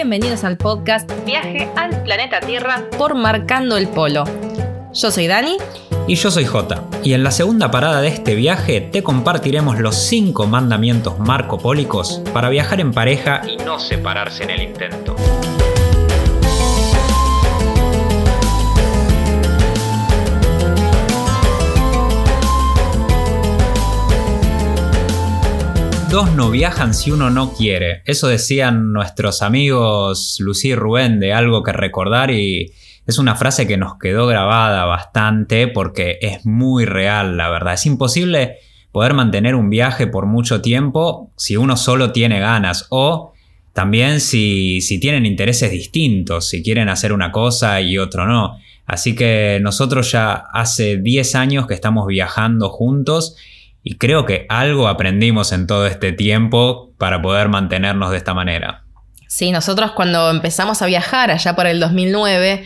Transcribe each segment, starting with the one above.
bienvenidos al podcast Viaje al planeta Tierra por Marcando el Polo. Yo soy Dani. Y yo soy Jota. Y en la segunda parada de este viaje te compartiremos los 5 mandamientos marcopólicos para viajar en pareja y no separarse en el intento. Dos no viajan si uno no quiere. Eso decían nuestros amigos Lucy y Rubén de algo que recordar y es una frase que nos quedó grabada bastante porque es muy real, la verdad. Es imposible poder mantener un viaje por mucho tiempo si uno solo tiene ganas o también si, si tienen intereses distintos, si quieren hacer una cosa y otro no. Así que nosotros ya hace 10 años que estamos viajando juntos y creo que algo aprendimos en todo este tiempo para poder mantenernos de esta manera. Sí, nosotros cuando empezamos a viajar allá por el 2009,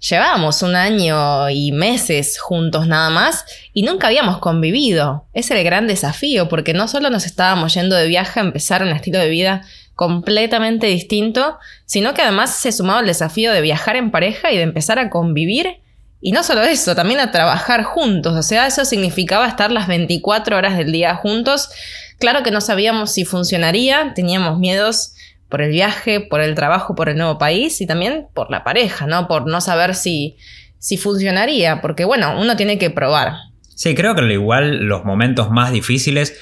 llevábamos un año y meses juntos nada más y nunca habíamos convivido. Es el gran desafío porque no solo nos estábamos yendo de viaje a empezar un estilo de vida completamente distinto, sino que además se sumaba el desafío de viajar en pareja y de empezar a convivir y no solo eso, también a trabajar juntos. O sea, eso significaba estar las 24 horas del día juntos. Claro que no sabíamos si funcionaría, teníamos miedos por el viaje, por el trabajo, por el nuevo país y también por la pareja, ¿no? Por no saber si, si funcionaría, porque bueno, uno tiene que probar. Sí, creo que al igual los momentos más difíciles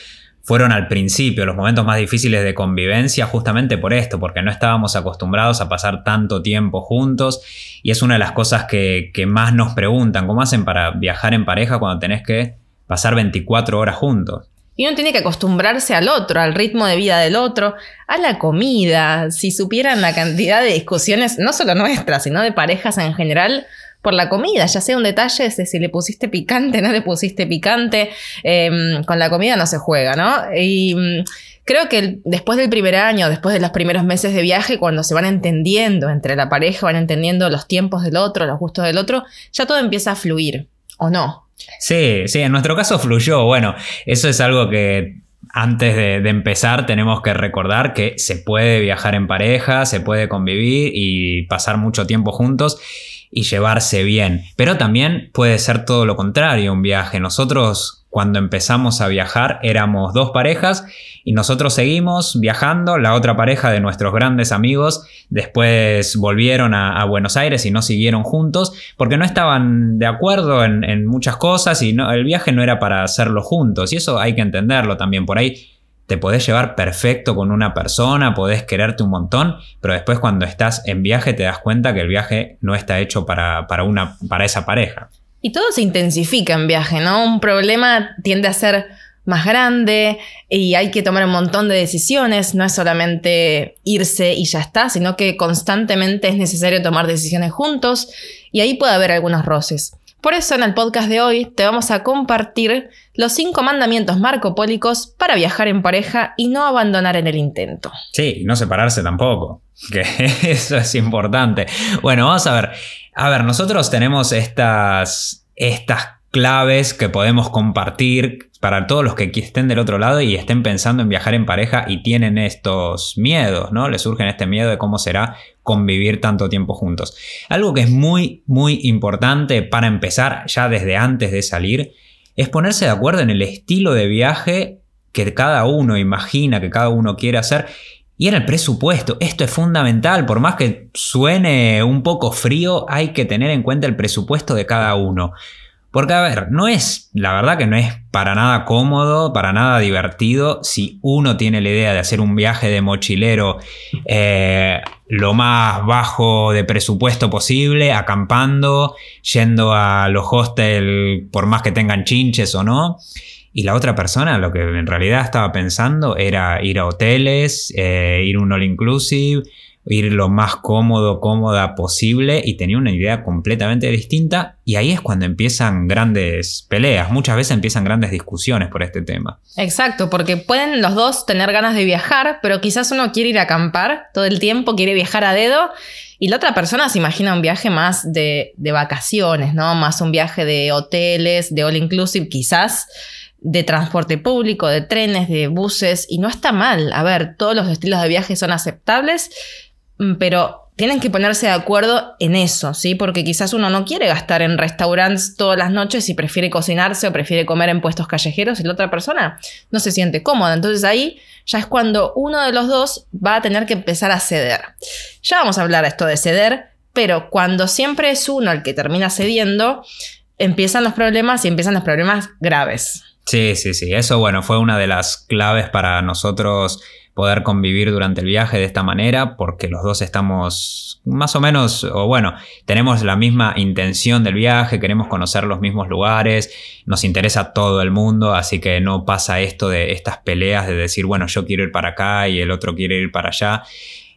fueron al principio los momentos más difíciles de convivencia justamente por esto, porque no estábamos acostumbrados a pasar tanto tiempo juntos y es una de las cosas que, más nos preguntan, ¿cómo hacen para viajar en pareja cuando tenés que pasar 24 horas juntos? Y uno tiene que acostumbrarse al otro, al ritmo de vida del otro, a la comida. Si supieran la cantidad de discusiones, no solo nuestras, sino de parejas en general, por la comida, ya sea un detalle de si le pusiste picante, no le pusiste picante, em, con la comida no se juega, ¿no? Y mm, creo que después del primer año, después de los primeros meses de viaje, cuando se van entendiendo entre la pareja, van entendiendo los tiempos del otro, los gustos del otro, ya todo empieza a fluir, ¿o no? Sí, sí, en nuestro caso fluyó. Bueno, eso es algo que antes de, de, empezar tenemos que recordar que se puede viajar en pareja, se puede convivir y pasar mucho tiempo juntos y llevarse bien. Pero también puede ser todo lo contrario, un viaje. Nosotros cuando empezamos a viajar éramos dos parejas y nosotros seguimos viajando, la otra pareja de nuestros grandes amigos después volvieron a, Buenos Aires y no siguieron juntos porque no estaban de acuerdo en, muchas cosas y no, el viaje no era para hacerlo juntos y eso hay que entenderlo también por ahí te podés llevar perfecto con una persona, podés quererte un montón, pero después cuando estás en viaje te das cuenta que el viaje no está hecho para, para, una, para esa pareja. Y todo se intensifica en viaje, ¿no? Un problema tiende a ser más grande y hay que tomar un montón de decisiones, no es solamente irse y ya está, sino que constantemente es necesario tomar decisiones juntos y ahí puede haber algunos roces. Por eso en el podcast de hoy te vamos a compartir los cinco mandamientos marcopólicos para viajar en pareja y no abandonar en el intento. Sí, y no separarse tampoco, que eso es importante. Bueno, vamos a ver. A ver, nosotros tenemos estas, estas claves que podemos compartir para todos los que estén del otro lado y estén pensando en viajar en pareja y tienen estos miedos, ¿no? Les surgen este miedo de cómo será convivir tanto tiempo juntos. Algo que es muy, muy importante para empezar ya desde antes de salir es ponerse de acuerdo en el estilo de viaje que cada uno imagina, que cada uno quiere hacer y en el presupuesto, esto es fundamental, por más que suene un poco frío, hay que tener en cuenta el presupuesto de cada uno. Porque, a ver, no es, la verdad que no es para nada cómodo, para nada divertido, si uno tiene la idea de hacer un viaje de mochilero eh, lo más bajo de presupuesto posible, acampando, yendo a los hostels por más que tengan chinches o no. Y la otra persona lo que en realidad estaba pensando era ir a hoteles, eh, ir a un all inclusive, ir lo más cómodo, cómoda posible y tenía una idea completamente distinta y ahí es cuando empiezan grandes peleas, muchas veces empiezan grandes discusiones por este tema. Exacto, porque pueden los dos tener ganas de viajar, pero quizás uno quiere ir a acampar todo el tiempo, quiere viajar a dedo y la otra persona se imagina un viaje más de, de vacaciones, ¿no? Más un viaje de hoteles, de all inclusive quizás de transporte público, de trenes, de buses, y no está mal. A ver, todos los estilos de viaje son aceptables, pero tienen que ponerse de acuerdo en eso, ¿sí? Porque quizás uno no quiere gastar en restaurantes todas las noches y prefiere cocinarse o prefiere comer en puestos callejeros y la otra persona no se siente cómoda. Entonces ahí ya es cuando uno de los dos va a tener que empezar a ceder. Ya vamos a hablar de esto de ceder, pero cuando siempre es uno el que termina cediendo, empiezan los problemas y empiezan los problemas graves. Sí, sí, sí. Eso, bueno, fue una de las claves para nosotros poder convivir durante el viaje de esta manera, porque los dos estamos más o menos, o bueno, tenemos la misma intención del viaje, queremos conocer los mismos lugares, nos interesa todo el mundo, así que no pasa esto de estas peleas de decir, bueno, yo quiero ir para acá y el otro quiere ir para allá.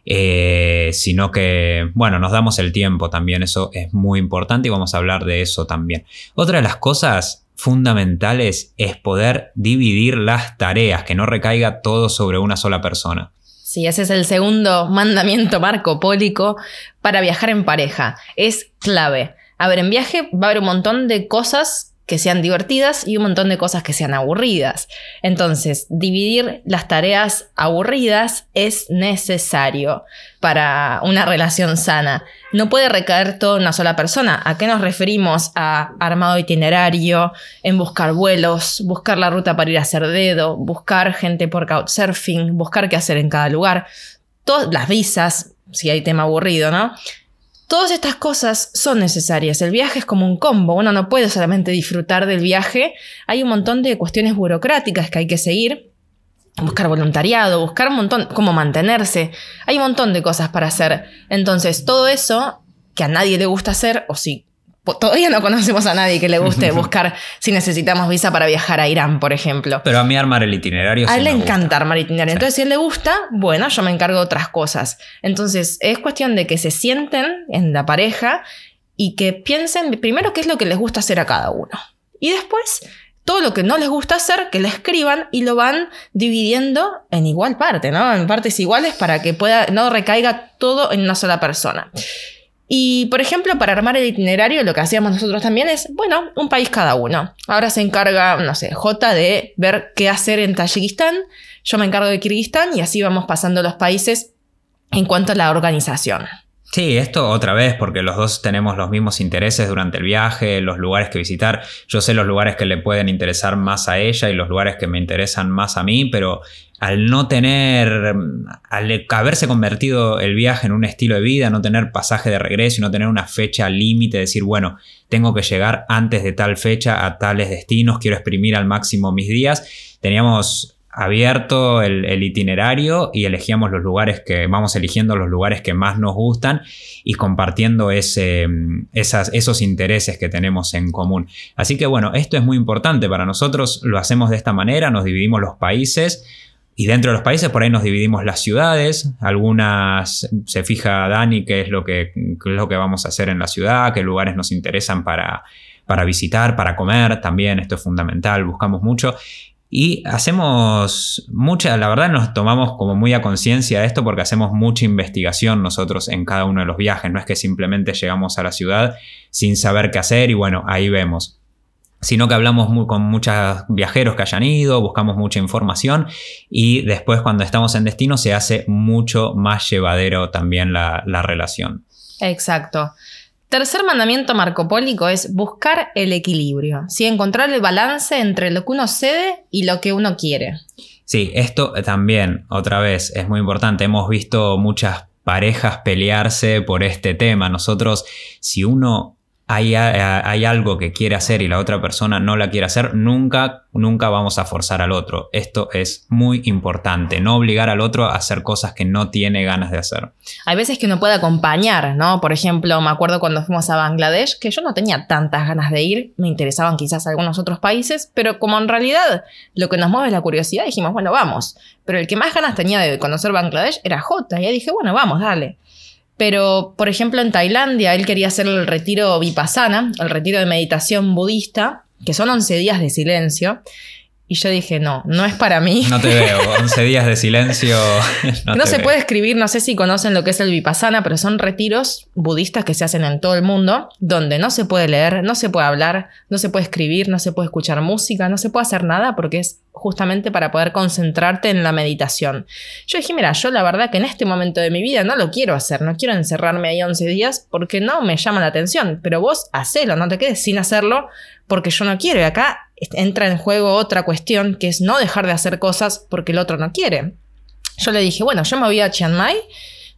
Eh, sino que, bueno, nos damos el tiempo también, eso es muy importante y vamos a hablar de eso también. Otra de las cosas fundamentales es poder dividir las tareas, que no recaiga todo sobre una sola persona. Sí, ese es el segundo mandamiento marcopólico para viajar en pareja. Es clave. A ver, en viaje va a haber un montón de cosas que sean divertidas y un montón de cosas que sean aburridas. Entonces, dividir las tareas aburridas es necesario para una relación sana. No puede recaer todo en una sola persona. ¿A qué nos referimos? A armado itinerario, en buscar vuelos, buscar la ruta para ir a hacer dedo, buscar gente por couchsurfing, buscar qué hacer en cada lugar. Todas las visas, si hay tema aburrido, ¿no? Todas estas cosas son necesarias. El viaje es como un combo. Uno no puede solamente disfrutar del viaje. Hay un montón de cuestiones burocráticas que hay que seguir. Buscar voluntariado, buscar un montón, cómo mantenerse. Hay un montón de cosas para hacer. Entonces, todo eso que a nadie le gusta hacer, o si Todavía no conocemos a nadie que le guste buscar si necesitamos visa para viajar a Irán, por ejemplo. Pero a mí armar el itinerario. A él le encanta armar itinerario. Entonces, si él le gusta, bueno, yo me encargo de otras cosas. Entonces, es cuestión de que se sienten en la pareja y que piensen primero qué es lo que les gusta hacer a cada uno. Y después, todo lo que no les gusta hacer, que le escriban y lo van dividiendo en igual parte, ¿no? En partes iguales para que pueda, no recaiga todo en una sola persona. Y, por ejemplo, para armar el itinerario, lo que hacíamos nosotros también es, bueno, un país cada uno. Ahora se encarga, no sé, J de ver qué hacer en Tayikistán, yo me encargo de Kirguistán y así vamos pasando los países en cuanto a la organización. Sí, esto otra vez, porque los dos tenemos los mismos intereses durante el viaje, los lugares que visitar. Yo sé los lugares que le pueden interesar más a ella y los lugares que me interesan más a mí, pero al no tener, al haberse convertido el viaje en un estilo de vida, no tener pasaje de regreso y no tener una fecha límite, decir, bueno, tengo que llegar antes de tal fecha a tales destinos, quiero exprimir al máximo mis días, teníamos abierto el, itinerario y elegíamos los lugares que vamos eligiendo los lugares que más nos gustan y compartiendo ese, esas, esos intereses que tenemos en común. Así que bueno, esto es muy importante para nosotros, lo hacemos de esta manera, nos dividimos los países. Y dentro de los países por ahí nos dividimos las ciudades, algunas se fija Dani qué es lo que, es lo que vamos a hacer en la ciudad, qué lugares nos interesan para, para visitar, para comer, también esto es fundamental, buscamos mucho. Y hacemos mucha, la verdad nos tomamos como muy a conciencia de esto porque hacemos mucha investigación nosotros en cada uno de los viajes. No es que simplemente llegamos a la ciudad sin saber qué hacer y bueno, ahí vemos. Sino que hablamos con muchos viajeros que hayan ido, buscamos mucha información y después cuando estamos en destino se hace mucho más llevadero también la, la relación. Exacto. Tercer mandamiento marcopólico es buscar el equilibrio, ¿sí? encontrar el balance entre lo que uno cede y lo que uno quiere. Sí, esto también, otra vez, es muy importante. Hemos visto muchas parejas pelearse por este tema. Nosotros, si uno hay, algo que quiere hacer y la otra persona no la quiere hacer, nunca, nunca vamos a forzar al otro. Esto es muy importante, no obligar al otro a hacer cosas que no tiene ganas de hacer. Hay veces que uno puede acompañar, ¿no? Por ejemplo, me acuerdo cuando fuimos a Bangladesh, que yo no tenía tantas ganas de ir, me interesaban quizás algunos otros países, pero como en realidad lo que nos mueve es la curiosidad, dijimos, bueno, vamos. Pero el que más ganas tenía de conocer Bangladesh era J, y ahí dije, bueno, vamos, dale. Pero, por ejemplo, en Tailandia, él quería hacer el retiro vipassana, el retiro de meditación budista, que son 11 días de silencio. Y yo dije, no, no es para mí. No te veo, 11 días de silencio. No, se puede escribir, no sé si conocen lo que es el vipassana, pero son retiros budistas que se hacen en todo el mundo, donde no se puede leer, no se puede hablar, no se puede escribir, no se puede escuchar música, no se puede hacer nada porque es justamente para poder concentrarte en la meditación. Yo dije, mira, yo la verdad que en este momento de mi vida no lo quiero hacer, no quiero encerrarme ahí 11 días porque no me llama la atención, pero vos hacelo, no te quedes sin hacerlo porque yo no quiero. Y acá entra en juego otra cuestión que es no dejar de hacer cosas porque el otro no quiere. Yo le dije, bueno, yo me voy a Chiang Mai,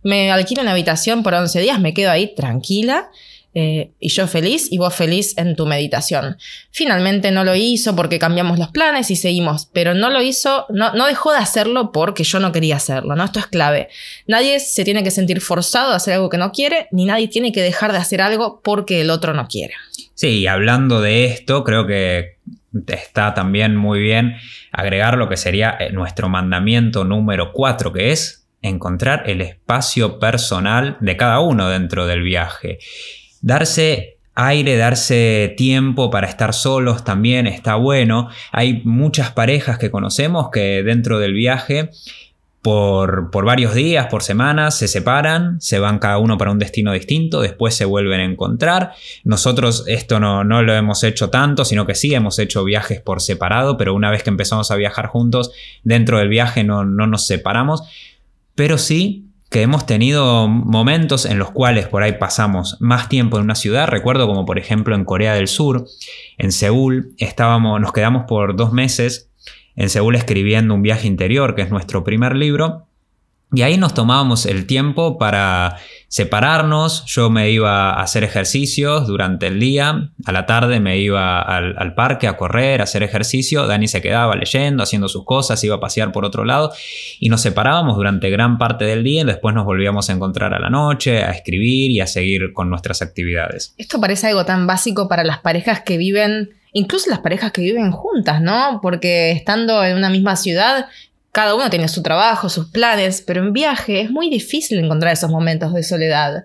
me alquilo una habitación por 11 días, me quedo ahí tranquila eh, y yo feliz y vos feliz en tu meditación. Finalmente no lo hizo porque cambiamos los planes y seguimos, pero no lo hizo, no, no dejó de hacerlo porque yo no quería hacerlo, ¿no? Esto es clave. Nadie se tiene que sentir forzado a hacer algo que no quiere, ni nadie tiene que dejar de hacer algo porque el otro no quiere. Sí, hablando de esto, creo que está también muy bien agregar lo que sería eh, nuestro mandamiento número 4, que es encontrar el espacio personal de cada uno dentro del viaje darse aire, darse tiempo para estar solos también está bueno. Hay muchas parejas que conocemos que dentro del viaje por, por, varios días, por semanas, se separan, se van cada uno para un destino distinto, después se vuelven a encontrar. Nosotros esto no, no, lo hemos hecho tanto, sino que sí hemos hecho viajes por separado, pero una vez que empezamos a viajar juntos, dentro del viaje no, no nos separamos, pero sí que hemos tenido momentos en los cuales por ahí pasamos más tiempo en una ciudad. Recuerdo como por ejemplo en Corea del Sur, en Seúl, estábamos, nos quedamos por dos meses en Seúl escribiendo un viaje interior, que es nuestro primer libro. Y ahí nos tomábamos el tiempo para separarnos. Yo me iba a hacer ejercicios durante el día. A la tarde me iba al, parque a correr, a hacer ejercicio. Dani se quedaba leyendo, haciendo sus cosas, iba a pasear por otro lado. Y nos separábamos durante gran parte del día y después nos volvíamos a encontrar a la noche, a escribir y a seguir con nuestras actividades. Esto parece algo tan básico para las parejas que viven incluso las parejas que viven juntas, ¿no? Porque estando en una misma ciudad cada uno tiene su trabajo, sus planes, pero en viaje es muy difícil encontrar esos momentos de soledad.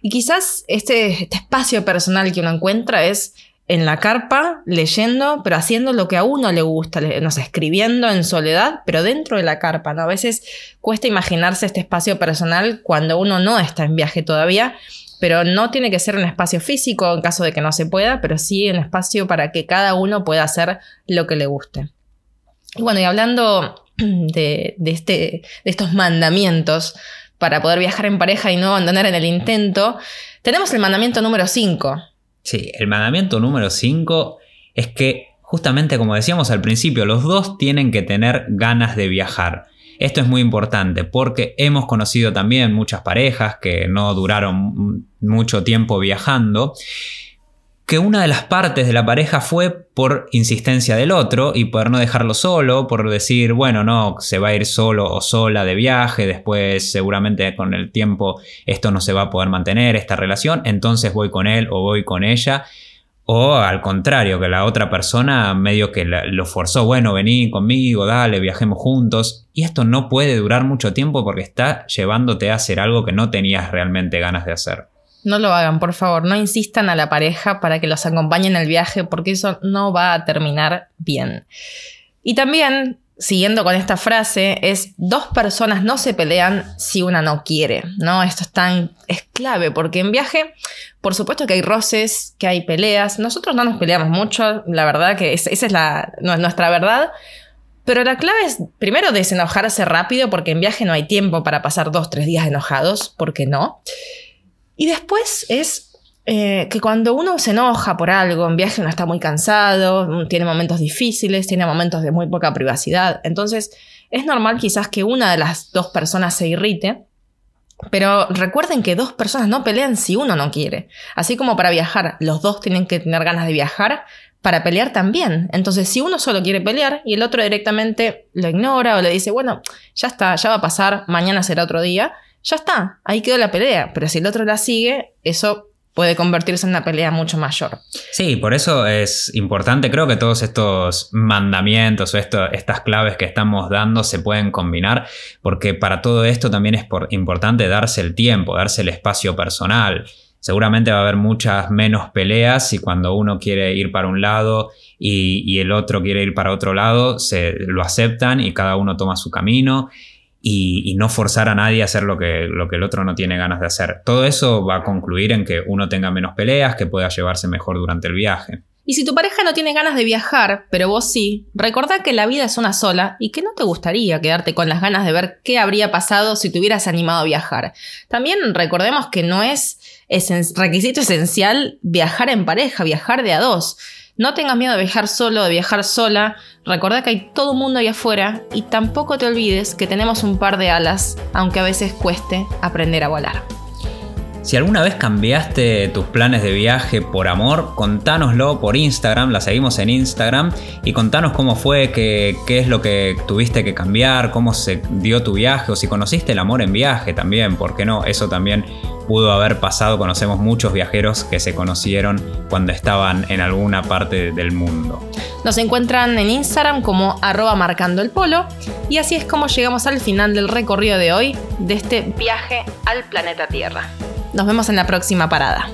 Y quizás este, este, espacio personal que uno encuentra es en la carpa, leyendo, pero haciendo lo que a uno le gusta, no sé, escribiendo en soledad, pero dentro de la carpa, ¿no? A veces cuesta imaginarse este espacio personal cuando uno no está en viaje todavía, pero no tiene que ser un espacio físico en caso de que no se pueda, pero sí un espacio para que cada uno pueda hacer lo que le guste. Y bueno, y hablando de, este, de estos mandamientos para poder viajar en pareja y no abandonar en el intento, tenemos el mandamiento número 5. Sí, el mandamiento número 5 es que, justamente como decíamos al principio, los dos tienen que tener ganas de viajar. Esto es muy importante porque hemos conocido también muchas parejas que no duraron mucho tiempo viajando que una de las partes de la pareja fue por insistencia del otro y por no dejarlo solo, por decir, bueno, no, se va a ir solo o sola de viaje, después seguramente con el tiempo esto no se va a poder mantener, esta relación, entonces voy con él o voy con ella. O al contrario, que la otra persona medio que lo forzó, bueno, vení conmigo, dale, viajemos juntos. Y esto no puede durar mucho tiempo porque está llevándote a hacer algo que no tenías realmente ganas de hacer. No lo hagan, por favor. No insistan a la pareja para que los acompañen en el viaje porque eso no va a terminar bien. Y también, siguiendo con esta frase, es dos personas no se pelean si una no quiere, ¿no? Esto es tan es clave porque en viaje, por supuesto que hay roces, que hay peleas. Nosotros no nos peleamos mucho, la verdad que esa es la, nuestra verdad. Pero la clave es, primero, desenojarse rápido, porque en viaje no hay tiempo para pasar dos, tres días enojados, porque no. Y después es eh, que cuando uno se enoja por algo, en viaje uno está muy cansado, tiene momentos difíciles, tiene momentos de muy poca privacidad. Entonces es normal quizás que una de las dos personas se irrite. Pero recuerden que dos personas no pelean si uno no quiere. Así como para viajar, los dos tienen que tener ganas de viajar, para pelear también. Entonces, si uno solo quiere pelear y el otro directamente lo ignora o le dice, bueno, ya está, ya va a pasar, mañana será otro día, ya está, ahí quedó la pelea. Pero si el otro la sigue, eso puede convertirse en una pelea mucho mayor. Sí, por eso es importante, creo que todos estos mandamientos o estas claves que estamos dando se pueden combinar, porque para todo esto también es importante darse el tiempo, darse el espacio personal. seguramente va a haber muchas menos peleas y cuando uno quiere ir para un lado y, el otro quiere ir para otro lado, se lo aceptan y cada uno toma su camino. Y, no forzar a nadie a hacer lo que, lo que el otro no tiene ganas de hacer. Todo eso va a concluir en que uno tenga menos peleas, que pueda llevarse mejor durante el viaje. Y si tu pareja no tiene ganas de viajar, pero vos sí, recordá que la vida es una sola y que no te gustaría quedarte con las ganas de ver qué habría pasado si te hubieras animado a viajar. También recordemos que no es requisito esencial viajar en pareja, viajar de a dos. No tengas miedo de viajar solo, de viajar sola. Recordá que hay todo un mundo ahí afuera y tampoco te olvides que tenemos un par de alas, aunque a veces cueste aprender a volar. Si alguna vez cambiaste tus planes de viaje por amor, contánoslo por Instagram, la seguimos en Instagram, y contanos cómo fue, qué, qué es lo que tuviste que cambiar, cómo se dio tu viaje, o si conociste el amor en viaje también, ¿por qué no? Eso también pudo haber pasado, conocemos muchos viajeros que se conocieron cuando estaban en alguna parte del mundo. Nos encuentran en Instagram como arroba marcando el polo y así es como llegamos al final del recorrido de hoy de este viaje al planeta Tierra. Nos vemos en la próxima parada.